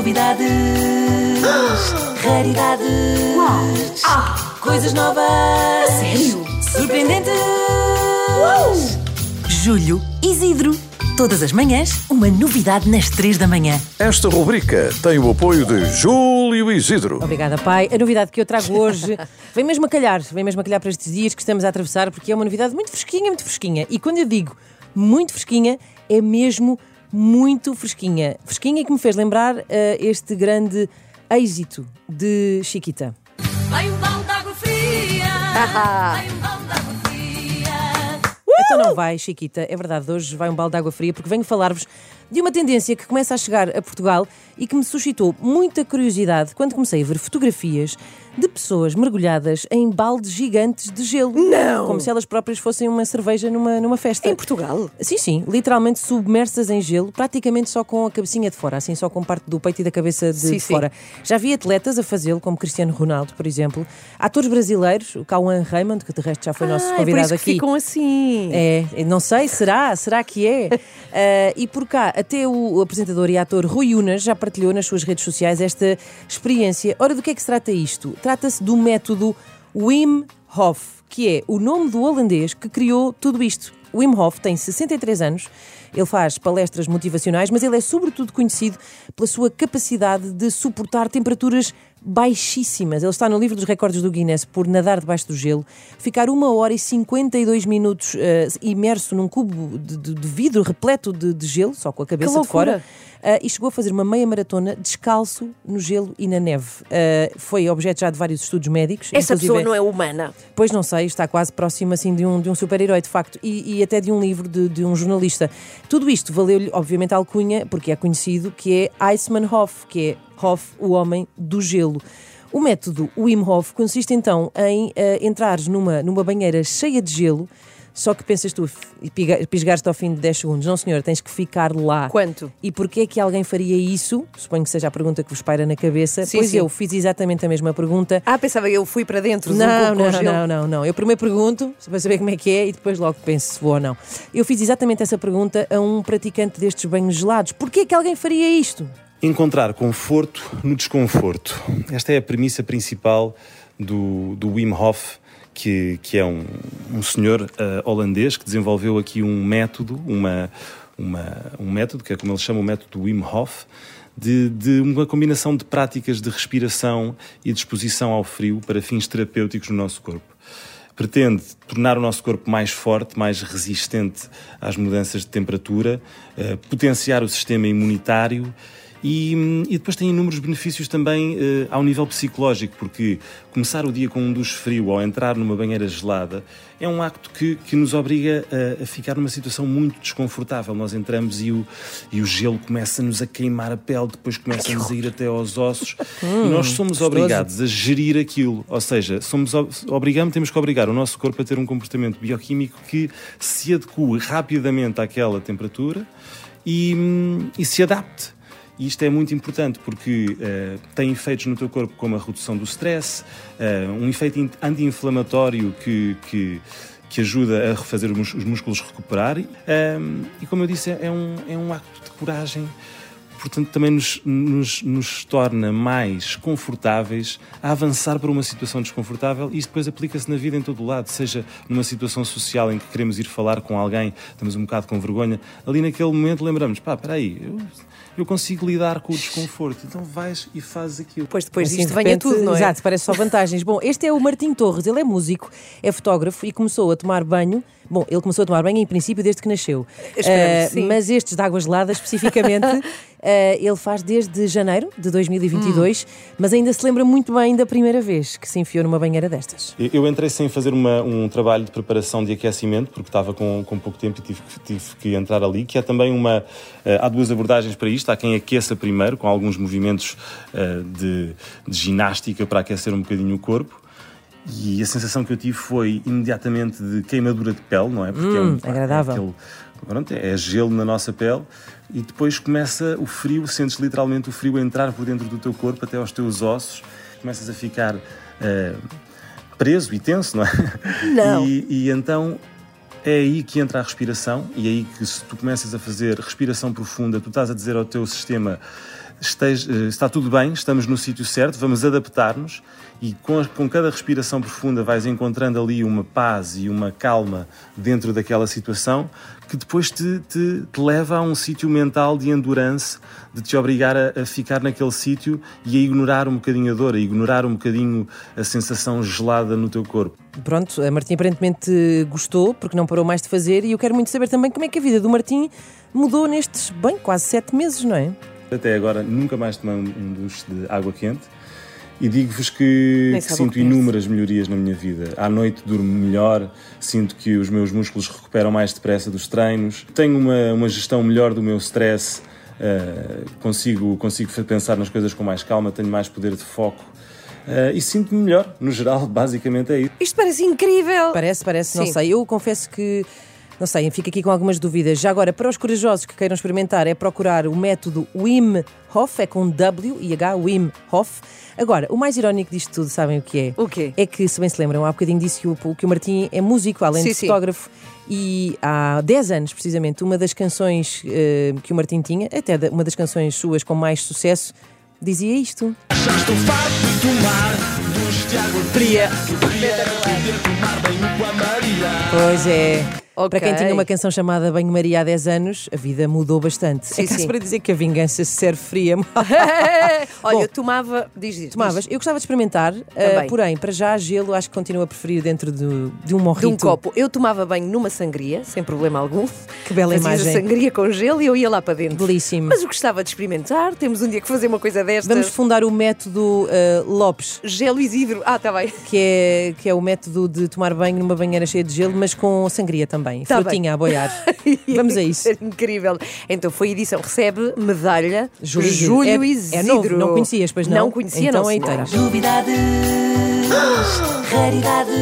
Novidades, raridades, coisas novas, sério? surpreendentes. Julho, Isidro. Todas as manhãs, uma novidade nas três da manhã. Esta rubrica tem o apoio de Júlio Isidro. Obrigada, pai. A novidade que eu trago hoje vem mesmo a calhar, vem mesmo a calhar para estes dias que estamos a atravessar, porque é uma novidade muito fresquinha, muito fresquinha. E quando eu digo muito fresquinha, é mesmo muito fresquinha. Fresquinha que me fez lembrar eh, este grande êxito de Chiquita. Vai um balde de água fria, vai um balde de água fria. Então não vai, Chiquita, é verdade, hoje vai um balde de água fria, porque venho falar-vos de uma tendência que começa a chegar a Portugal e que me suscitou muita curiosidade quando comecei a ver fotografias de pessoas mergulhadas em baldes gigantes de gelo. Não! Como se elas próprias fossem uma cerveja numa, numa festa. Em Portugal? Sim, sim, literalmente submersas em gelo, praticamente só com a cabecinha de fora, assim só com parte do peito e da cabeça de, Sim, de sim. fora. Já vi atletas a fazê-lo, como Cristiano Ronaldo, por exemplo. Atores brasileiros, o Cauã Raymond, que de resto já foi nosso Ah, é por convidado isso que aqui. ficam assim. É, não sei, será? Será que é? Ah, e por cá, até o apresentador e ator Rui Unas já partilhou nas suas redes sociais esta experiência. Ora, do que é que se trata isto? Trata-se do método Wim Hof, que é o nome do holandês que criou tudo isto. Wim Hof tem 63 anos, ele faz palestras motivacionais, mas ele é sobretudo conhecido pela sua capacidade de suportar temperaturas baixíssimas. Ele está no livro dos recordes do Guinness por nadar debaixo do gelo, ficar uma hora e 52 minutos eh, imerso num cubo de, de- de vidro repleto de, de gelo, só com a cabeça de fora, e chegou a fazer uma meia maratona descalço no gelo e na neve. Eh, foi objeto já de vários estudos médicos. Essa pessoa não é humana. Pois não sei, está quase próximo assim de um, de um super-herói, de facto, e, e até de um livro de, de um jornalista. Tudo isto valeu-lhe, obviamente, a alcunha, porque é conhecido, que é Iceman Hof, que é Hof, o homem do gelo. O método Wim Hof consiste então em eh, entrares numa, numa banheira cheia de gelo, só que pensas tu, e pisgaste ao fim de 10 segundos. Não, senhor, tens que ficar lá. Quanto? E porquê é que alguém faria isso? Suponho que seja a pergunta que vos paira na cabeça. Sim, pois sim. eu fiz exatamente a mesma pergunta. Ah, pensava eu fui para dentro. de um Não, não, não, não, não. Eu primeiro pergunto para saber como é que é e depois logo penso se vou ou não. Eu fiz exatamente essa pergunta a um praticante destes banhos gelados. Porquê é que alguém faria isto? Encontrar conforto no desconforto. Esta é a premissa principal do, do Wim Hof, que, que é um, um senhor eh, holandês que desenvolveu aqui um método, uma, uma, um método, que é como ele chama o método Wim Hof, de, de uma combinação de práticas de respiração e de exposição ao frio para fins terapêuticos no nosso corpo. Pretende tornar o nosso corpo mais forte, mais resistente às mudanças de temperatura, eh, potenciar o sistema imunitário e, hum, e depois tem inúmeros benefícios também eh, ao nível psicológico, porque começar o dia com um duche frio ou entrar numa banheira gelada é um acto que, que nos obriga a, a ficar numa situação muito desconfortável. Nós entramos e o, e o gelo começa-nos a queimar a pele, depois começa-nos a ir até aos ossos e nós somos obrigados a gerir aquilo. Ou seja, somos, ob- obrigamos, temos que obrigar o nosso corpo a ter um comportamento bioquímico que se adeque rapidamente àquela temperatura e, hum, e se adapte. E isto é muito importante porque eh, tem efeitos no teu corpo como a redução do stress, eh, um efeito in- anti-inflamatório que, que, que ajuda a refazer os músculos recuperarem. Ehm, e como eu disse, é um, é um acto de coragem portanto também nos, nos, nos torna mais confortáveis a avançar para uma situação desconfortável e isso depois aplica-se na vida em todo o lado, seja numa situação social em que queremos ir falar com alguém, estamos um bocado com vergonha, ali naquele momento lembramos, pá, espera aí, eu, eu consigo lidar com o desconforto, então vais e fazes aquilo. Depois, depois Assim, disto de venha repente, tudo, não é? Exato, parece só vantagens. Bom, este é o Martim Torres, ele é músico, é fotógrafo e começou a tomar banho. Bom, ele começou a tomar banho em princípio desde que nasceu. Sim. mas estes de água gelada, especificamente, ah, ele faz desde janeiro de 2022, Hum. mas ainda se lembra muito bem da primeira vez que se enfiou numa banheira destas. Eu- entrei sem fazer uma- um trabalho de preparação de aquecimento, porque estava com, com pouco tempo e tive, que- tive que entrar ali, que é também uma... eh, há duas abordagens para isto. Há quem aqueça primeiro, com alguns movimentos de, de ginástica para aquecer um bocadinho o corpo. E a sensação que eu tive foi imediatamente de queimadura de pele, não é? Porque é, Hum, um, agradável. é aquele- pronto, é gelo na nossa pele e depois começa o frio, sentes literalmente o frio a entrar por dentro do teu corpo até aos teus ossos, começas a ficar eh, preso e tenso, não é? Não. E, e então é aí que entra a respiração e é aí que se tu começas a fazer respiração profunda, tu estás a dizer ao teu sistema esteja, eh, está tudo bem, estamos no sítio certo, vamos adaptar-nos e com, com cada respiração profunda vais encontrando ali uma paz e uma calma dentro daquela situação que depois te, te, te leva a um sítio mental de endurance, de te obrigar a, a ficar naquele sítio e a ignorar um bocadinho a dor, a ignorar um bocadinho a sensação gelada no teu corpo. Pronto, a Martim aparentemente gostou, porque não parou mais de fazer, e eu quero muito saber também como é que a vida do Martim mudou nestes, bem, quase sete meses, não é? Até agora nunca mais tomei um, duche de água quente e digo-vos que, que sinto que pensa. inúmeras melhorias na minha vida. À noite durmo melhor, sinto que os meus músculos recuperam mais depressa dos treinos, tenho uma, uma gestão melhor do meu stress, eh, consigo, consigo pensar nas coisas com mais calma, tenho mais poder de foco. eh, e sinto-me melhor, no geral, basicamente é isso. Isto parece incrível. Parece, parece, não Sim. sei. Eu confesso que, não sei, fico aqui com algumas dúvidas. Já agora, para os corajosos que queiram experimentar, é procurar o método Wim Hof, é com W e H, Wim Hof. Agora, o mais irónico disto tudo, sabem o que é? O quê? É que, se bem se lembram, há bocadinho disse que o, que o Martim é músico, além Sim, de sim. fotógrafo. E há 10 anos, precisamente, uma das canções eh, que o Martim tinha, até uma das canções suas com mais sucesso, dizia isto. Fria. Pois é. Ok. Para quem tinha uma canção chamada Banho-Maria há 10 anos, a vida mudou bastante. Sim, é caso sim. para dizer que a vingança se serve fria. Olha, Bom. eu tomava. Diz, diz, Tomavas? Eu gostava de experimentar, uh, porém, para já, gelo acho que continuo a preferir dentro do- de um De morrito. um copo. Eu tomava banho numa sangria, sem problema algum. Que bela Fazias imagem. a sangria com gelo e eu ia lá para dentro. Belíssimo. Mas eu gostava de experimentar. Temos um dia que fazer uma coisa destas. Vamos fundar o método uh, Lopes, Gelo Isidro. Ah, está bem. que é, que é o método de tomar banho numa banheira cheia de gelo, mas com sangria também. Tá Frutinha a boiar. Vamos a isso. Incrível. Então foi a edição. Recebe medalha Júlio Júlio, Isidro. É- é Isidro. novo, não conhecias, pois não? Não conhecia, Então não, senhora. tens. Novidades, raridades,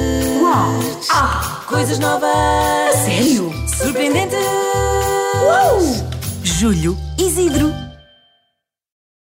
coisas novas. sério? Surpreendentes. Júlio Isidro.